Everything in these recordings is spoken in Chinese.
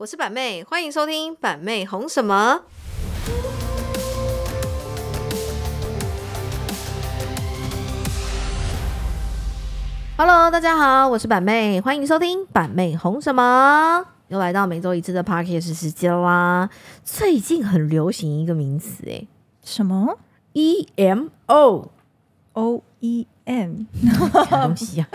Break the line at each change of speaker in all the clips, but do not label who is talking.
我是板妹，欢迎收听板妹红什么。Hello，大家好，我是板妹，欢迎收听板妹红什么。又来到每周一次的 Parkes 时间啦。最近很流行一个名词，哎，
什么
？EMO
O E M
什么东西啊？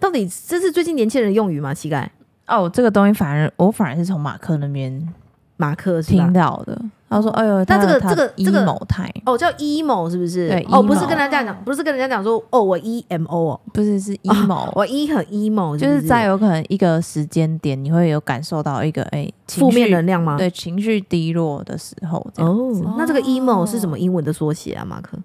到底这是最近年轻人的用语吗？膝盖
哦，这个东西反而我反而是从马克那边
马克是
听？到的。他说：“哎呦，
那这个
他
这个这个
emo 态
哦，叫 emo 是不是？
对
哦，不是跟人家讲，不是跟人家讲说哦，我 EMO 哦，
不是是 emo，、
我 E 很 emo，
就是在有可能一个时间点，你会有感受到一个哎情
负面能量吗？
对情绪低落的时候。
哦，那这个 emo 是什么英文的缩写啊，马克？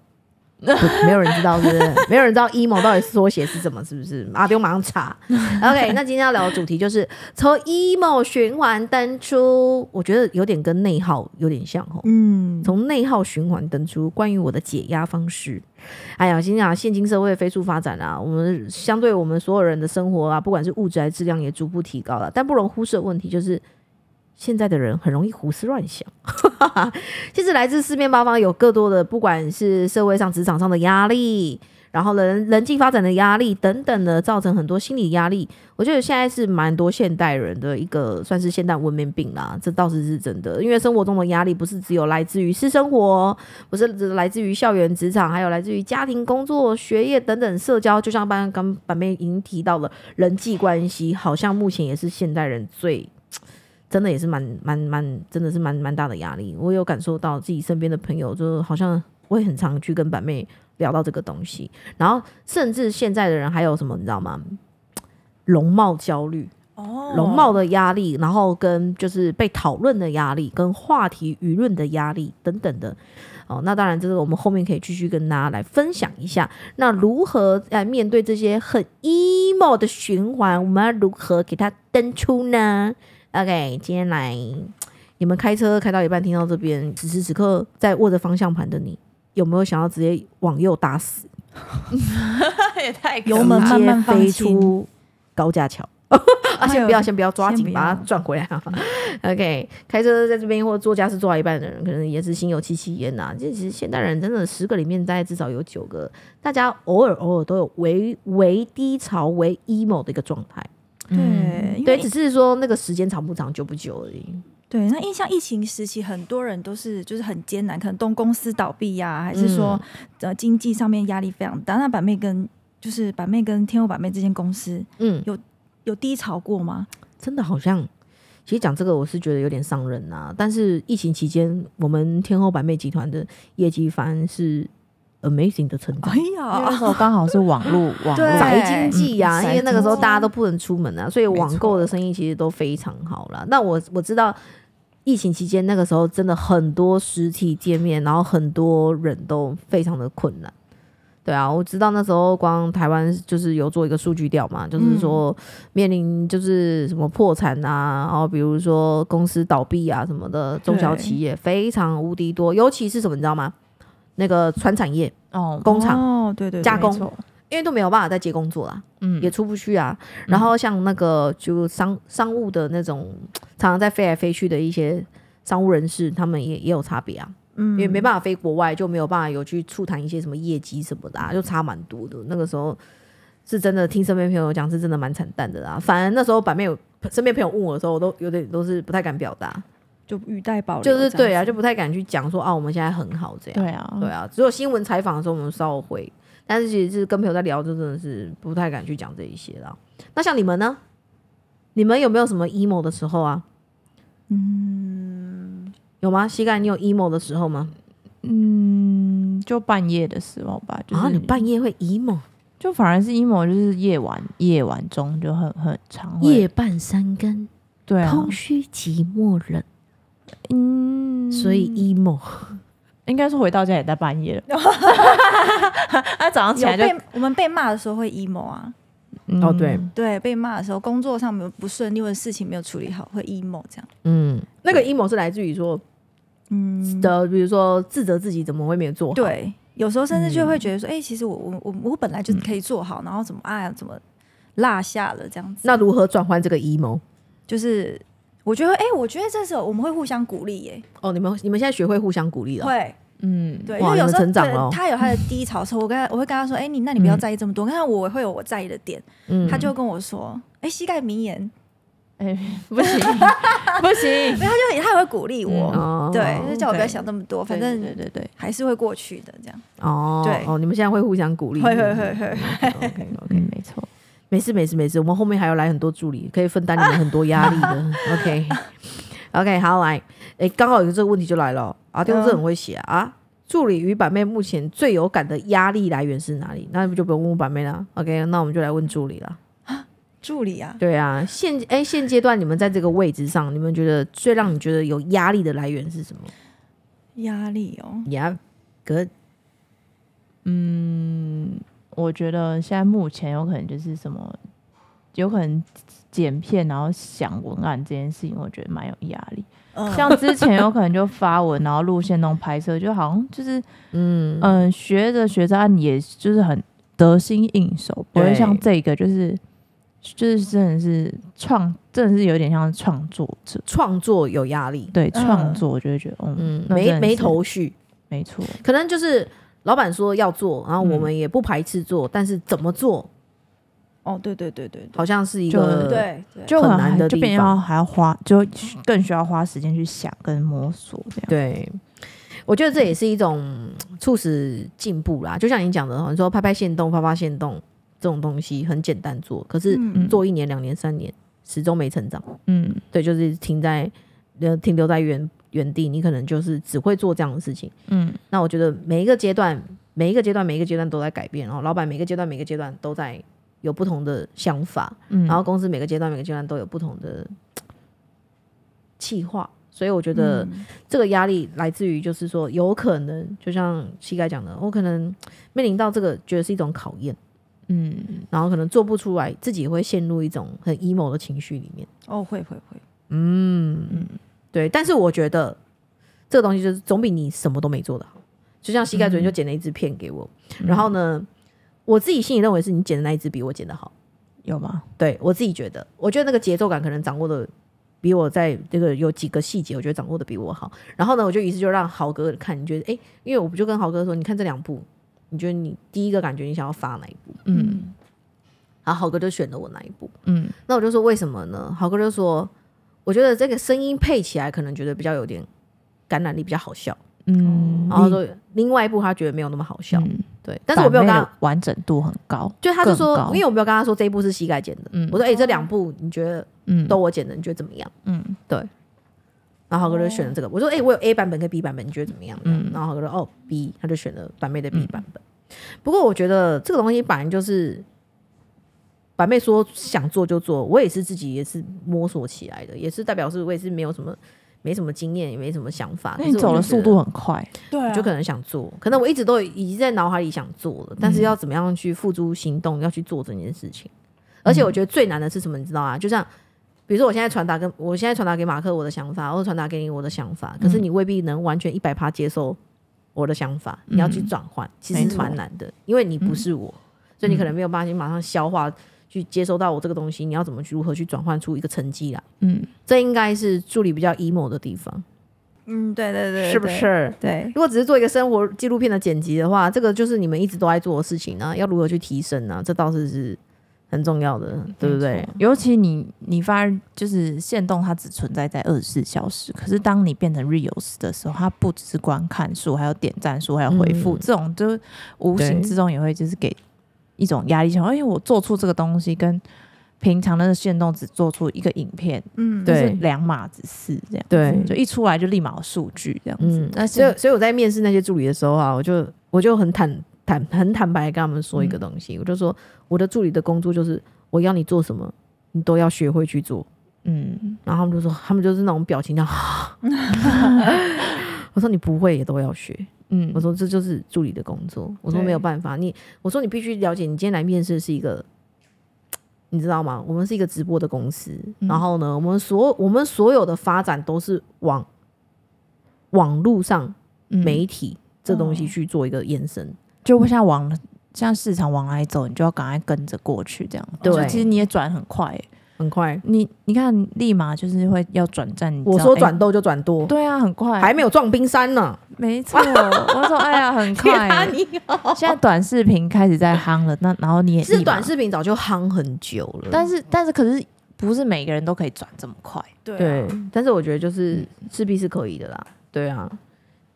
不 没有人知道，是不是？没有人知道 emo 到底缩写是什么，是不是？阿丢马上查。OK，那今天要聊的主题就是从 emo 循环登出，我觉得有点跟内耗有点像哦。
嗯，
从内耗循环登出，关于我的解压方式。哎呀，心想现今社会飞速发展啊，我们相对我们所有人的生活啊，不管是物质还是质量也逐步提高了，但不容忽视的问题就是。现在的人很容易胡思乱想，其实来自四面八方有更多的，不管是社会上、职场上的压力，然后人人际发展的压力等等的，造成很多心理压力。我觉得现在是蛮多现代人的一个算是现代文明病啦，这倒是是真的。因为生活中的压力不是只有来自于私生活，不是只来自于校园、职场，还有来自于家庭、工作、学业等等社交。就像刚刚板妹已经提到了人际关系，好像目前也是现代人最。真的也是蛮蛮蛮，真的是蛮蛮大的压力。我有感受到自己身边的朋友，就好像我也很常去跟板妹聊到这个东西，然后甚至现在的人还有什么，你知道吗？容貌焦虑，
哦
容貌的压力，然后跟就是被讨论的压力，跟话题舆论的压力等等的。哦，那当然，这是我们后面可以继续跟大家来分享一下。那如何来面对这些很 emo 的循环？我们要如何给它登出呢？OK，今天来，你们开车开到一半听到这边，此时此刻在握着方向盘的你，有没有想要直接往右打死？
也太
直
油门
接
慢慢
飞出高架桥。啊，先不要，先不要抓紧，把它转回来啊。OK，开车在这边或做家事做到一半的人，可能也是心有戚戚焉呐。这其实现代人真的十个里面，大概至少有九个，大家偶尔偶尔都有微微低潮、微 emo 的一个状态。
嗯
对，因
只是说那个时间长不长、久不久而已。
对，那印象疫情时期，很多人都是就是很艰难，可能东公司倒闭呀、还是说、
嗯
呃经济上面压力非常大。那板妹跟就是板妹跟天后板妹这间公司
嗯，
有有低潮过吗？
真的好像，其实讲这个我是觉得有点伤人呐、但是疫情期间，我们天后板妹集团的业绩反而是 amazing 的成长
哎。
因为那时
呀，
候刚好是网络 网
宅经济呀、
嗯
因为那个时候大家都不能出门啊，所以网购的生意其实都非常好了。那我我知道疫情期间那个时候真的很多实体店面，然后很多人都非常的困难。对啊，我知道那时候光台湾就是有做一个数据调嘛，就是说面临就是什么破产啊，然后比如说公司倒闭啊什么的，中小企业非常无敌多，尤其是什么你知道吗？那个传产业
哦，
工厂，
哦，对对对
加工因为都没有办法再接工作啦。
嗯
也出不去啊。然后像那个就商商务的那种，常常在飞来飞去的一些商务人士，他们也也有差别啊，
嗯
因为没办法飞国外，就没有办法有去促谈一些什么业绩什么的、啊，就差蛮多的。那个时候是真的听身边朋友讲，是真的蛮惨淡的啦。反而那时候版面有身边朋友问我的时候，我都有点都是不太敢表达，
就语带保留，
就是对啊，就不太敢去讲说啊，我们现在很好这样。
对啊，
对啊，只有新闻采访的时候我们稍微会，但是其实是跟朋友在聊，就真的是不太敢去讲这一些啦。那像你们呢？你们有没有什么 emo 的时候啊？嗯，有吗？膝盖，你有 emo 的时候吗？
嗯，就半夜的时候吧，就是
啊，你半夜会 emo，
就反而是 emo，就是夜晚夜晚中就很很常会
夜半三更，
对啊，
空虚寂寞冷，
嗯，
所以 emo。
应该是回到家也在半夜了，啊早上起来就
被我们被骂的时候会 emo 啊，
嗯。
哦对。
对，被骂的时候工作上没有不顺利或者事情没有处理好会 emo 这样，
嗯，那个 emo 是来自于说
嗯，
的，比如说自责自己怎么会没有做好。，
对，有时候甚至就会觉得说，哎、其实我我我我本来就可以做好，然后怎么哎呀怎么落下了这样子，
那如何转换这个 emo？
就是我觉得，哎、我觉得这时候我们会互相鼓励耶，
哦，你们你们现在学会互相鼓励了，
会，
嗯，
对，因为有时候他有他的低潮的时候，我跟他我会跟他说，哎、你那你不要在意这么多，看、我会有我在意的点，
嗯。
他就跟我说，哎、膝盖名言，
哎，不 行不行，
他就他也会鼓励我，
哦
对，就叫我不要想那么多，反正
对对对，
还是会过去的，这样，
哦，
对。
哦，你们现在会互相鼓励，
会会会会
，，OK OK，
嗯，没错，
没事没事没事，我们后面还要来很多助理，可以分担你们很多压力的，OK OK，好来，哎，刚好有这个问题就来了，啊，电工这很会写啊。啊助理与板妹目前最有感的压力来源是哪里？那不就不用问板妹了。OK，那我们就来问助理了。
助理啊，
对啊，现哎现阶段你们在这个位置上，你们觉得最让你觉得有压力的来源是什么？
压力哦，
呀，哥，
我觉得现在目前有可能就是什么，有可能剪片然后想文案这件事情，我觉得蛮有压力。
嗯，
像之前有可能就发文，然后路线动拍摄，就好像就是
嗯。
嗯、学着学着，啊也就是很得心应手，不会
对。
像这个就是就是真的是创，真的是有点像创作者。
创作有压力，
对
嗯。
创作，我就会觉得，嗯，
嗯，没没头绪，
没错，
可能就是老板说要做，然后我们也不排斥做，但是怎么做，
哦，对对对对
好像是一个
对对，
就很
很难的地
就变
方
要还要花，就更需要花时间去想跟摸索这样。
对。我觉得这也是一种嗯促使进步啦，就像你讲的，你说拍拍线动、发发线动这种东西很简单做，可是
嗯
做一年、两年、三年，始终没成长。
嗯
对，就是停在呃停留在原原地，你可能就是只会做这样的事情。
嗯。
那我觉得每一个阶段，每一个阶段，每一个阶段都在改变，然后老板每个阶段每个阶段都在有不同的想法，
嗯，
然后公司每个阶段每个阶段都有不同的计划，所以我觉得
嗯。
这个压力来自于就是说，有可能就像膝盖讲的，我可能面临到这个，觉得是一种考验，
嗯。
然后可能做不出来，自己也会陷入一种很 emo 的情绪里面。
哦，会会会，
嗯
嗯
对，但是我觉得这个东西就是总比你什么都没做的好。就像膝盖昨天就剪了一支片给我，然后呢，我自己心里认为是你剪的那一支比我剪的好。
有吗？
对我自己觉得，我觉得那个节奏感可能掌握的比我在这个有几个细节，我觉得掌握的比我好。然后呢，我就于是就让豪哥看，你觉得诶，因为我不就跟豪哥说，你看这两部，你觉得你第一个感觉你想要发哪一部？
嗯
然后豪哥就选了我哪一部。
嗯
那我就说为什么呢？豪哥就说，我觉得这个声音配起来可能觉得比较有点感染力，比较好笑。
嗯，
然后说另外一部他觉得没有那么好笑，
嗯。
对。但是我没有跟他
完整度很高，
就他就说因为我没有跟他说这一部是膝盖剪的，
嗯。
我说哎、这两部你觉得
嗯。
都我剪的，你觉得怎么样？
嗯。对。
然后豪哥就选了这个，我说哎、我有 A 版本跟 B 版本，你觉得怎么样？
嗯。
然后豪哥说哦 B，他就选了版妹的 B 版本。不过我觉得这个东西本来就是板妹说想做就做，我也是自己也是摸索起来的，也是代表是我也是没有什么没什么经验，也没什么想法。
你走的速度很快，
对啊，
我就可能想做，可能我一直都已经在脑海里想做了，但是要怎么样去付诸行动，要去做这件事情。而且我觉得最难的是什么，你知道啊？就像比如说，我现在传达跟我现在传达给马克我的想法，或者传达给你我的想法，可是你未必能完全一百趴接受我的想法，你要去转换，其实是蛮难的，因为你不是我，所以你可能没有办法去马上消化。去接收到我这个东西，你要怎么去如何去转换出一个成绩来？
嗯。
这应该是助理比较 emo 的地方，
嗯，对对对，
是不？是？
对，
如果只是做一个生活纪录片的剪辑的话，这个就是你们一直都在做的事情呢、要如何去提升呢、这倒是是很重要的，对不对？
尤其你你发现就是限动，它只存在在二十四小时，可是当你变成 reels 的时候，它不只是观看数，还有点赞数，还有回复，
嗯。
这种就无形之中也会就是给一种压力，想哎，我做出这个东西跟平常的线动只做出一个影片，
嗯，
对
就是两码子事这样，
对。
就一出来就立马有数据这样子。
嗯，，
那
所以所以我在面试那些助理的时候啊，我就我就很坦坦很坦白地跟他们说一个东西，我就说我的助理的工作就是我要你做什么，你都要学会去做。
嗯。
然后他们就说，他们就是那种表情这样，我说你不会也都要学。
嗯
我说这就是助理的工作。我说没有办法，你我说你必须了解，你今天来面试是一个，你知道吗？我们是一个直播的公司，
嗯
然后呢，我们所我们所有的发展都是往网络上
嗯
媒体这东西
哦
去做一个延伸。
就不像往像市场往来走，你就要赶快跟着过去这样。
对
就其实你也转很快欸、
很快。
你你看，立马就是会要转战。
我说转多就转多，
对啊，很快，
还没有撞冰山呢。
没错。我说哎呀，很快。现在短视频开始在夯了，那然后你也
其实
立马
短视频早就夯很久了，
但是但是可是不是每个人都可以转这么快。
对
但是我觉得就是势必是可以的啦。对啊，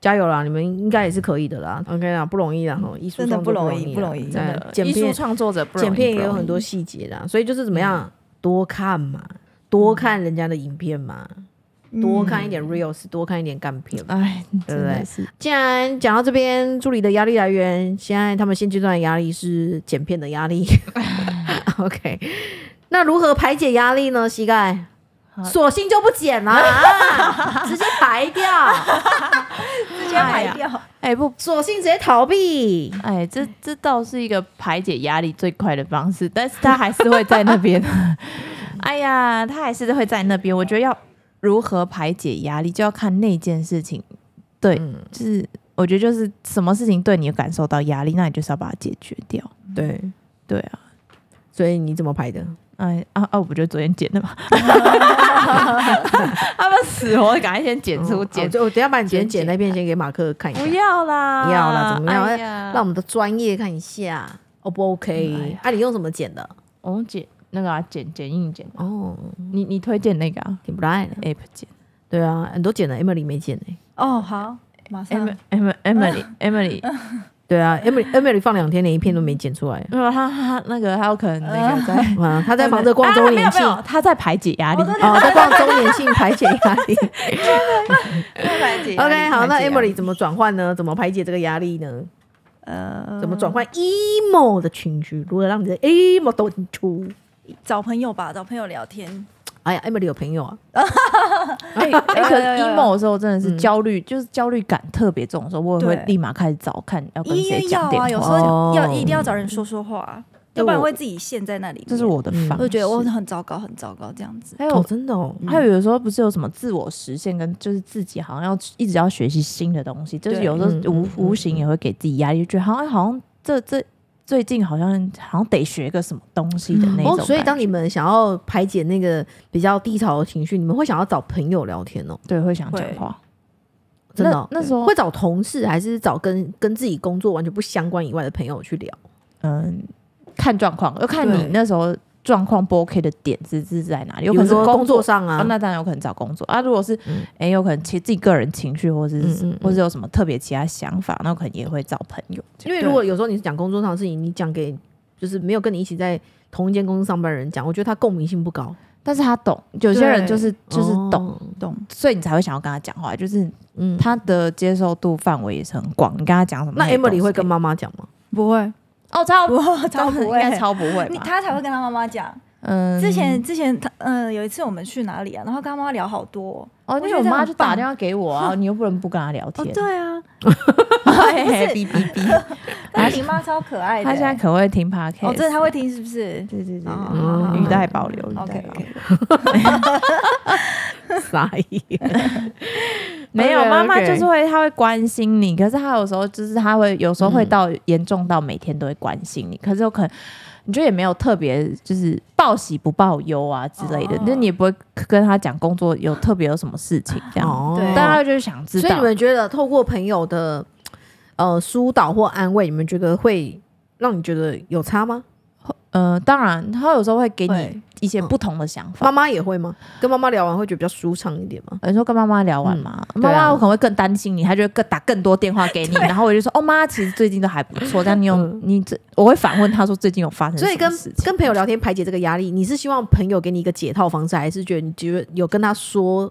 加油啦！你们应该也是可以的啦。OK 啦，不容易啦，哈，艺术
真的不容易不容易
真
真
的
艺术
片
创作者不容易
剪片也有很多细节啦，所以就是怎么样，多看嘛，多看人家的影片嘛，多看一点 reels，多看一点干片。
哎，
对不对
真的是
既然讲到这边，助理的压力来源，现在他们现阶段的压力是剪片的压力。OK，那如何排解压力呢？膝盖，索性就不剪了、啊，直接排掉，
直接排掉。
哎不
索性直接逃避。
哎，这这倒是一个排解压力最快的方式，但是他还是会在那边。哎呀，他还是会在那边。我觉得要如何排解压力，就要看那件事情。对，
嗯，
就是我觉得就是什么事情对你有感受到压力，那你就是要把它解决掉。
对，
对啊，
所以你怎么排的？
哎啊啊！我不就昨天剪的吗？他们死活赶快先剪出
哦
剪，
就我等下把你
剪
剪那片先给马克看一下
不，要啦，
不要啦怎么样让我们的专业看一下，O 不 OK？啊，你用什么剪的？
我用剪那个啊，剪剪映剪，
哦，
你你推荐那个啊
挺不赖的。
app 剪
对啊，很多剪的，Emily 没剪呢。
哦，好，马上
em em Emily Emily，
对啊，Emily Emily 放两天连一片都没剪出来。
没有他他那个他有可能那个在
啊，他在忙着逛周年庆，
他在排解压力。
哦，在逛周年庆排解压力。
排解
OK，好，那 Emily 怎么转换呢？怎么排解这个压力呢？
呃，
怎么转换 emo 的情绪？如何让你的 emo 都出？
找朋友吧，找朋友聊天。
哎呀，Emily 有朋友啊，
哎哎，可是
有有有
emo 的时候真的是
嗯。
焦虑，就是焦虑感特别重的时候，我也会立马开始找看要跟谁讲电
啊，有时候要一定要找人说说话，要不然会自己陷在那里面。
这是我的
嗯。
方式。
我就觉得我很糟糕，很糟糕这样子。
还有
哦，真的哦，
还有有时候不是有什么自我实现跟就是自己好像要一直要学习新的东西，就是有时候无无形也会给自己压力，就觉得好像好像这这最近好像好像得学个什么东西的那种
哦，所以当你们想要排解那个比较低潮的情绪，你们会想要找朋友聊天哦，
对会想讲话，
真的哦、
那那时候
会找同事，还是找跟跟自己工作完全不相关以外的朋友去聊？
嗯看状况，要看你那时候状况不 OK 的点是是在哪里，有可能是
工作。
作
上啊，
啊，那当然有可能找工作。啊。如果是哎、
嗯
有可能其自己个人情绪，或者是、
嗯嗯嗯。
或者有什么特别其他想法，那可能也会找朋友。
因为如果有时候你是讲工作上的事情，你讲给就是没有跟你一起在同一间公司上班的人讲，我觉得他共鸣性不高，
但是他懂，有些人就是就是懂，
哦，
懂
所以你才会想要跟他讲话，就是
嗯。
他的接受度范围也是很广。你跟他讲什么，
那 Emily 会跟妈妈讲吗？
不会，
哦超
不超不
应该
会，
超不会
你？他才会跟他妈妈讲。
嗯
之前之前他呃有一次我们去哪里啊，然后跟他妈妈聊好多
哦，因为我妈就打电话给我啊，你又不能不跟他聊
哦。
天。
对啊，
嘿嘿哔哔 哔，
但是你妈超可爱的。
他现在可会听 podcast，
哦，真的他会听是不是？
对对对语带保留，语带保留。
傻眼。
没有，妈妈就是会，她会关心你，可是她有时候就是她会有时候会到严重到每天都会关心你，可是有可能你就也没有特别就是报喜不报忧啊之类的
哦，
那、你也不会跟她讲工作有特别有什么事情这样，
哦
对
但她就是想知道
所以你。们觉得透过朋友的呃疏导或安慰，你们觉得会让你觉得有差吗？
呃，当然，他有时候会给你一些不同的想法
妈。妈也会吗？跟妈妈聊完会觉得比较舒畅一点吗？
有时候跟妈妈聊完嘛，妈妈我可能会更担心你，她就会更打更多电话给你，然后我就说哦妈，其实最近都还不错，但你有、
嗯
你这我会反问她说最近有发生什
所以跟？跟朋友聊天排解这个压力，你是希望朋友给你一个解套方式，还是觉得你觉得有跟他说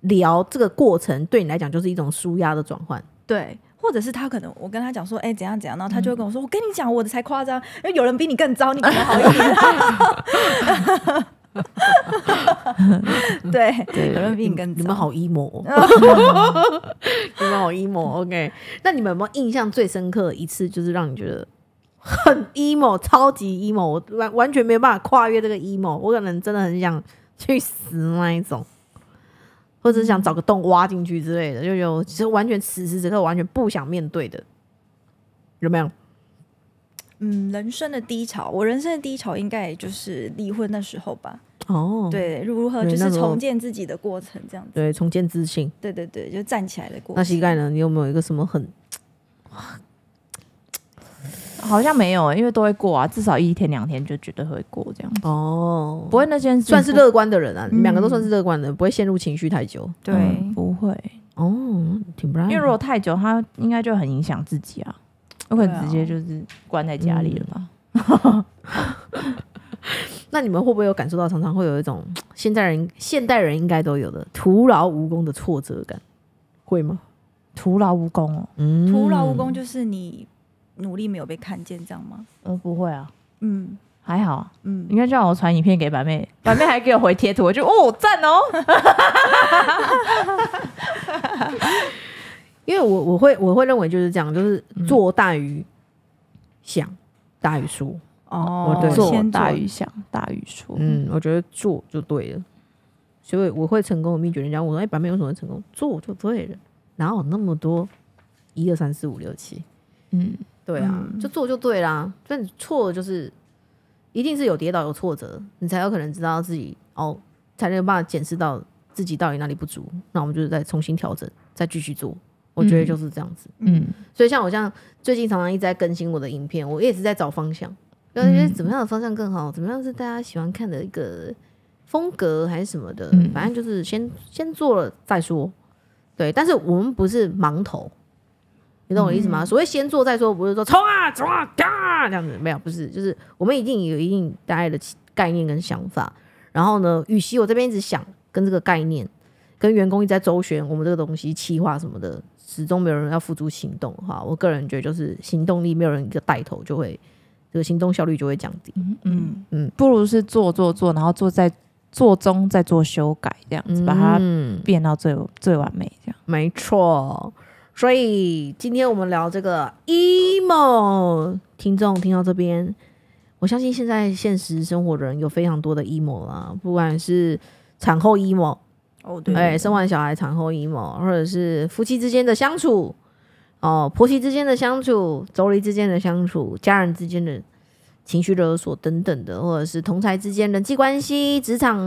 聊这个过程对你来讲就是一种舒压的转换？
对。或者是他可能我跟他讲说，哎、怎样怎样，然后他就会跟我说，我跟你讲，我的才夸张，因为有人比你更糟，你可能好一点。对，
对。
有人比你更糟。
你们好 emo，哦。你们好 emo。OK，那你们有没有印象最深刻的一次，就是让你觉得很 emo、超级 emo，我完完全没有办法跨越这个 emo，我可能真的很想去死那一种，或者是想找个洞挖进去之类的，就有其实完全此时此刻完全不想面对的，有没有？
嗯，人生的低潮，我人生的低潮应该也就是离婚的时候吧。
哦，
对，如何就是重建自己的过程，这样子。
对，重建自信。
对对对，就站起来的过程。
那膝盖呢？你有没有一个什么很
好像没有，因为都会过啊，至少一天两天就绝对会过这样，
哦？
不会那件事情不
算是乐观的人啊，你们两个都
嗯
算是乐观的，不会陷入情绪太久。
对、
嗯不会，
哦，挺不赖。
因为如果太久，他应该就很影响自己啊，有可能直接就是关在家里了吧。
那你们会不会有感受到，常常会有一种 现代人现代人应该都有的徒劳无功的挫折感，会吗？
徒劳无功哦，
嗯
徒劳无功，就是你努力没有被看见，这样吗？
呃，不会啊，
嗯
还好啊。
嗯
应该叫我传影片给板妹，板妹还给我回贴图，我就哦赞哦。
因为我我会我会认为就是这样，就是做大于想大于说。
哦
我对
做
先
大于想，大于说。
嗯，我觉得做就对了。所以我会成功的秘诀，人家我说：“哎、白妹为什么会成功？做就对了，哪有那么多一二三四五六七？
嗯，
对啊，
嗯
就做就对啦。所以你错了就是一定是有跌倒有挫折，你才有可能知道自己哦，才能有办法检视到自己到底哪里不足。那我们就是再重新调整，再继续做。我觉得就是这样子。
嗯，
所以像我像最近常常一直在更新我的影片，我也是在找方向，就是觉得怎么样的方向更好，怎么样是大家喜欢看的一个风格还是什么的，
嗯
反正就是先先做了再说。对，但是我们不是盲头，你懂我意思吗？所谓先做再说，不是说冲啊冲啊嘎这样子，没有，不是，就是我们一定有一定大概的概念跟想法。然后呢，与其我这边一直想跟这个概念，跟员工一直在周旋我们这个东西企划什么的，始终没有人要付诸行动哈。我个人觉得就是行动力没有人一个带头，就会这个行动效率就会降低。
嗯嗯
不如是做做做，然后做在做中再做修改，这样子把它
嗯，
变到最最完美，这样。
没错。所以今天我们聊这个 emo，听众听到这边，我相信现在现实生活的人有非常多的 emo 啦，不管是产后 emo，
哦对，
哎，生完小孩产后 emo，或者是夫妻之间的相处，哦，婆媳之间的相处，妯娌之间的相处，家人之间的情绪勒索等等的，或者是同才之间人际关系、职场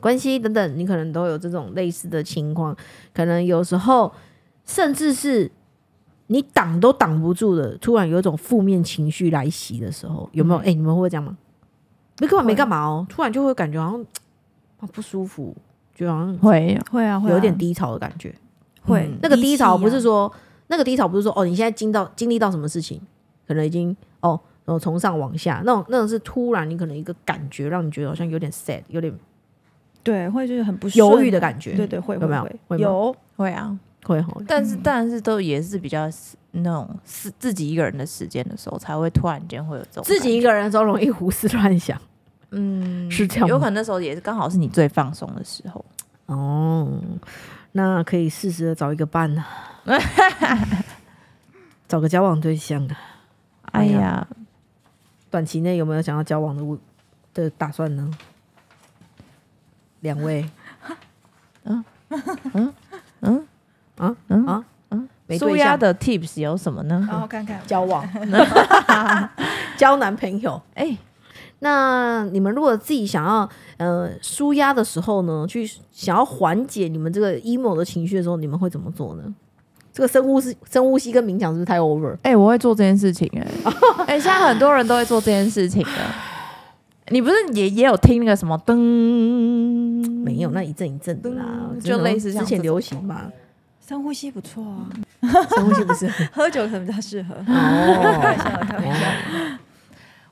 关系等等，你可能都有这种类似的情况。可能有时候，甚至是你挡都挡不住的，突然有一种负面情绪来袭的时候，有没有？哎、你们会这样吗？你根本没干嘛哦，突然就会感觉好像啊不舒服，就好像
会
会啊会啊。
有点低潮的感觉。
会
嗯
那个低潮不是
说
说那个低潮不是说哦，你现在经到经历到什么事情，可能已经哦，然后从上往下那种那种是突然你可能一个感觉让你觉得好像有点 sad，有点
对会就是很不
犹豫的感觉。
对对会
有没有？
会。有
会啊，
会哈。
但是但是都也是比较那种是自己一个人的时间的时候，才会突然间会有这种
自己一个人的时候容易胡思乱想。
嗯
是这样
有可能那时候也是刚好是你最放松的时候。
哦，那可以适时的找一个伴呐、找个交往对象啊。
哎
哎呀
呀，
短期内有没有想要交往的物的打算呢？两位。
嗯？
啊
嗯？
啊
嗯，
没对象
舒压的 tips 有什么呢？
然后看看
交往 交男朋友。
哎，
那你们如果自己想要呃舒压的时候呢，去想要缓解你们这个 emo 的情绪的时候，你们会怎么做呢？这个深呼吸、深呼吸跟冥想是不是太 over？
哎、我会做这件事情哎、哎、现在很多人都会做这件事情的。你不是也也有听那个什么噔？
没有，那一阵一阵的啦，
就类似
之前流行嘛，
深呼吸不错啊，
深呼吸不是？
喝酒可能比较适合。开
哦
玩笑，开玩笑。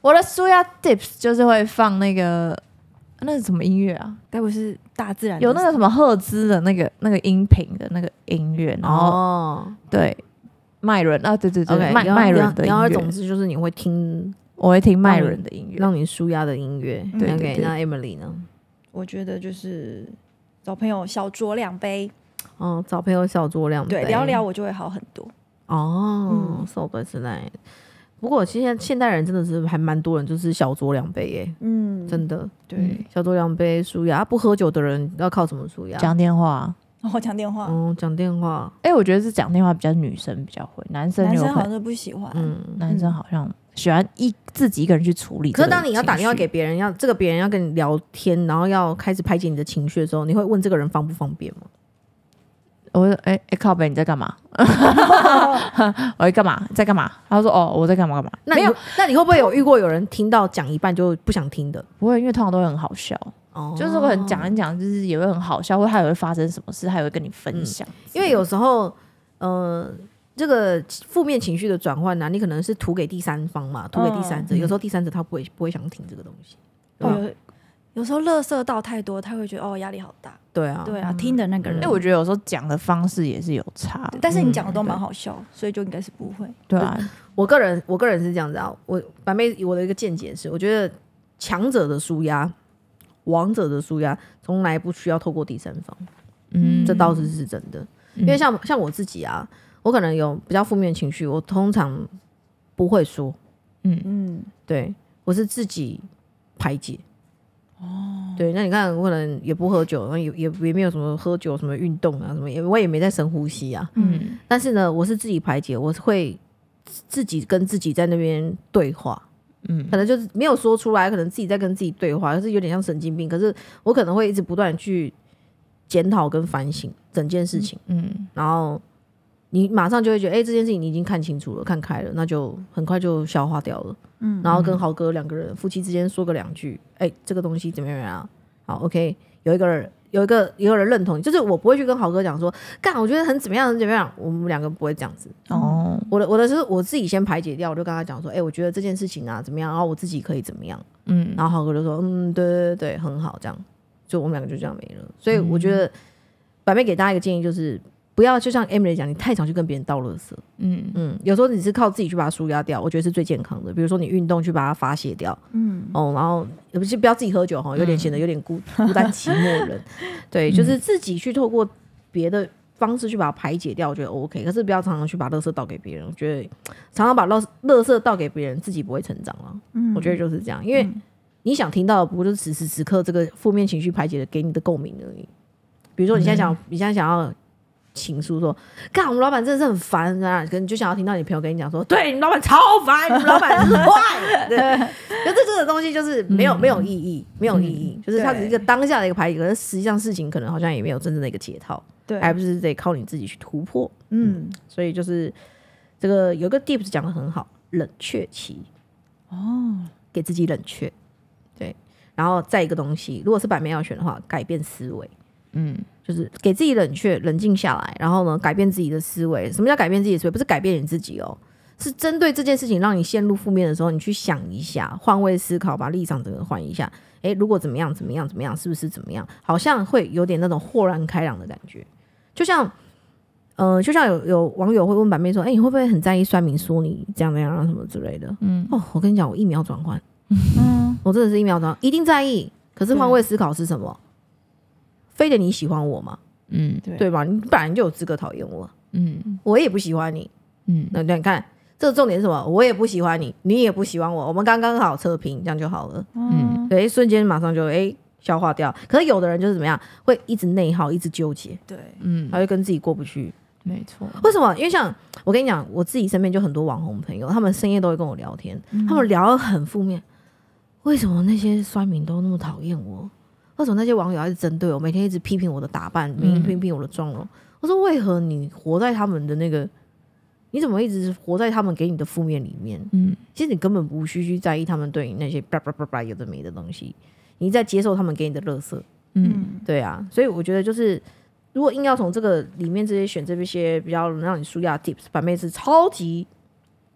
我的舒压 tips 就是会放那个那是什么音乐啊？
该不是大自然
有那个什么赫兹的那个那个音频的那个音乐，然后、
哦
对麦伦啊，对对对麦麦伦的音
然后总，之就是你会听
我会听麦伦的音乐。
让你舒压的音乐。
对
对
OK，
对
那 Emily 呢？
我觉得就是找朋友小酌两杯，
哦，找朋友小酌两杯，
对，聊聊我就会好很多。
哦
嗯，
受不是来。不过现在现代人真的是还蛮多人就是小酌两杯耶，
嗯，
真的
对。
小酌两杯舒压，啊不喝酒的人要靠什么舒压？
讲电话，
我讲电话，
嗯，讲电话，
哎、我觉得是讲电话比较女生比较会，男生
男生好像不喜欢。
嗯。
男生好像喜欢一自己一个人去处理。
可是当你要打电话给别人，要这个别人要跟你聊天，然后要开始排解你的情绪的时候，你会问这个人方不方便吗？
我说，哎、哎、靠北，你在干嘛？我在干嘛？在干嘛？他说，哦，我在干嘛干嘛？
那你
没有，
那你会不会有遇过有人听到讲一半就不想听的？
不会，因为通常都会很好笑，
哦
就是会很讲一讲，就是也会很好笑，或他也会发生什么事，他也会跟你分享。
因为有时候，呃，这个负面情绪的转换呢，你可能是图给第三方嘛，图给第三者。
嗯
有时候第三者他不会不会想听这个东西。对
有有时候乐色到太多，他会觉得哦压力好大。
对啊，
对啊，听的那个人
因为，我觉得有时候讲的方式也是有差，
但是你讲的都
嗯
蛮好笑，所以就应该是不会。
对啊，
我个人我个人是这样子啊，我白妹我的一个见解是，我觉得强者的舒压，王者的舒压，从来不需要透过第三方，
嗯，
这倒是是真的。因为像像我自己啊，我可能有比较负面情绪，我通常不会说，
嗯嗯，
对我是自己排解。哦，对，那你看，我可能也不喝酒，然后也也也没有什么喝酒、什么运动啊，什么也我也没在深呼吸啊。
嗯。
但是呢，我是自己排解，我是会自己跟自己在那边对话，
嗯。
可能就是没有说出来，可能自己在跟自己对话，就是有点像神经病。可是我可能会一直不断地去检讨跟反省整件事情，
嗯。
然后你马上就会觉得，哎、这件事情你已经看清楚了、看开了，那就很快就消化掉了。
嗯
然后跟豪哥两个人夫妻之间说个两句，哎、这个东西怎么样啊？好，OK，有一个人。有一个有人认同，就是我不会去跟豪哥讲说，干，我觉得很怎么样，很怎么样，我们两个不会这样子。
哦，
我的我的是我自己先排解掉，我就跟他讲说，哎、我觉得这件事情啊怎么样，然后我自己可以怎么样，
嗯
然后豪哥就说，嗯，对对对对，很好，这样，就我们两个就这样没了。所以我觉得，白妹给大家一个建议就是，不要就像 Emily 讲，你太常去跟别人倒垃圾，
嗯
嗯，有时候你是靠自己去把它舒压掉，我觉得是最健康的。比如说你运动去把它发泄掉，
嗯，
哦，然后也不是不要自己喝酒哈，有点显得有点孤孤单寂寞人。对，就是自己去透过别的方式去把它排解掉，我觉得 OK。可是不要常常去把垃圾倒给别人，我觉得常常把垃垃圾倒给别人，自己不会成长了。
嗯
我觉得就是这样，因为你想听到的不过就是此时此刻这个负面情绪排解的给你的共鸣而已。比如说你现在想，你现在想要。倾诉说，干我们老板真的是很烦啊！可能你就想要听到你朋友跟你讲说，对你们老板超烦，你们 老板是坏。对，可是这个东西就是没有、没有意义，没有意义，就是它只是一个当下的一个排解，可是实际上事情可能好像也没有真正的一个解套，
对，
还不是得靠你自己去突破。
嗯，
所以就是这个有个 deeps 讲的很好，冷却期哦，给自己冷却，对，然后再一个东西，如果是版面要选的话，改变思维，
嗯
就是给自己冷却、冷静下来，然后呢，改变自己的思维。什么叫改变自己的思维？不是改变你自己哦，是针对这件事情让你陷入负面的时候，你去想一下，换位思考，把立场整个换一下。诶，如果怎么样怎么样怎么样，是不是怎么样？好像会有点那种豁然开朗的感觉，就像。呃，就像有有网友会问版妹说：“哎、你会不会很在意酸民说你这样那样啊什么之类的？”
嗯
哦，我跟你讲，我一秒转换，
嗯，
我真的是一秒转换，一定在意。可是换位思考是什么？非得你喜欢我吗？
嗯
对
对吧？你本来就有资格讨厌我，
嗯
我也不喜欢你。
嗯
那你看，这个重点是什么？我也不喜欢你，你也不喜欢我，我们刚刚好扯平，这样就好了。
嗯
对，瞬间马上就哎、消化掉。可是有的人就是怎么样，会一直内耗，一直纠结，
对，
嗯，
他就跟自己过不去。
没错，
为什么？因为像我跟你讲，我自己身边就很多网红朋友，他们深夜都会跟我聊天，他们聊得很负面。为什么那些酸民都那么讨厌我？为什么那些网友还是针对我，每天一直批评我的打扮，每天批评我的妆容？我说为何你活在他们的那个？你怎么一直活在他们给你的负面里面？
嗯
其实你根本不需去在意他们对你那些叭叭叭叭有的没的东西，你在接受他们给你的乐色。
嗯
对啊，所以我觉得就是，如果硬要从这个里面这些选这些比较能让你舒压的 tips，反面是超级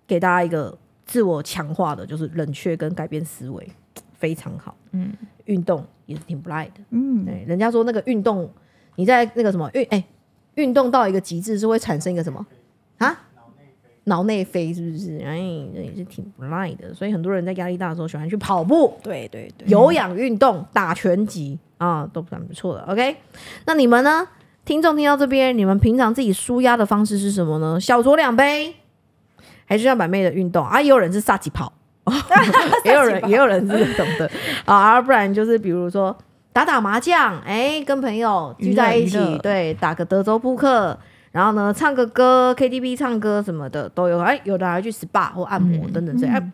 给大家一个自我强化的，就是冷却跟改变思维，非常好。
嗯
运动也是挺不赖的。
嗯，
对，人家说那个运动，你在那个什么运哎，运动到一个极致是会产生一个什么啊？脑内啡是不是？哎，这也是挺不赖的。所以很多人在压力大的时候喜欢去跑步。
对对对，
有氧运动、打拳击啊，都蛮不错的。OK，那你们呢？听众听到这边，你们平常自己舒压的方式是什么呢？小酌两杯，还是像板妹的运动啊？也有人是萨吉跑，也有人也有人是这种的啊，不然就是比如说打打麻将，哎，跟朋友聚在一起，对，打个德州扑克，然后呢，唱个歌，KTV 唱歌什么的都有。哎，有的还去 SPA 或按摩等等这些。哎，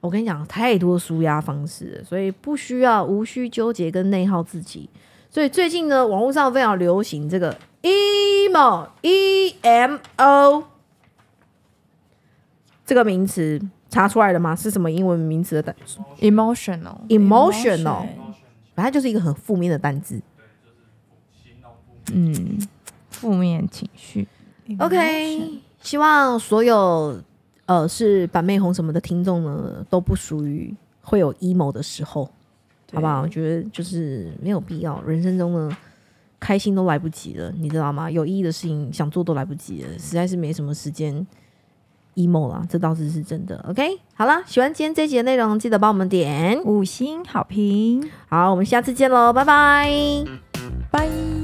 我跟你讲，太多舒压方式，所以不需要无需纠结跟内耗自己。所以最近呢，网络上非常流行这个 emo e m o 这个名词，查出来了吗？是什么英文名词的单 emotional，？emotional，反正就是一个很负面的单字。
嗯，负面情绪。
OK，希望所有呃是板妹红什么的听众呢，都不属于会有 emo 的时候，好不好？我觉得就是没有必要，人生中呢开心都来不及了，你知道吗？有意义的事情想做都来不及了，实在是没什么时间 emo 啦，这倒是是真的。OK，好了，喜欢今天这集的内容，记得帮我们点。
五星好评。
好，我们下次见喽，拜拜。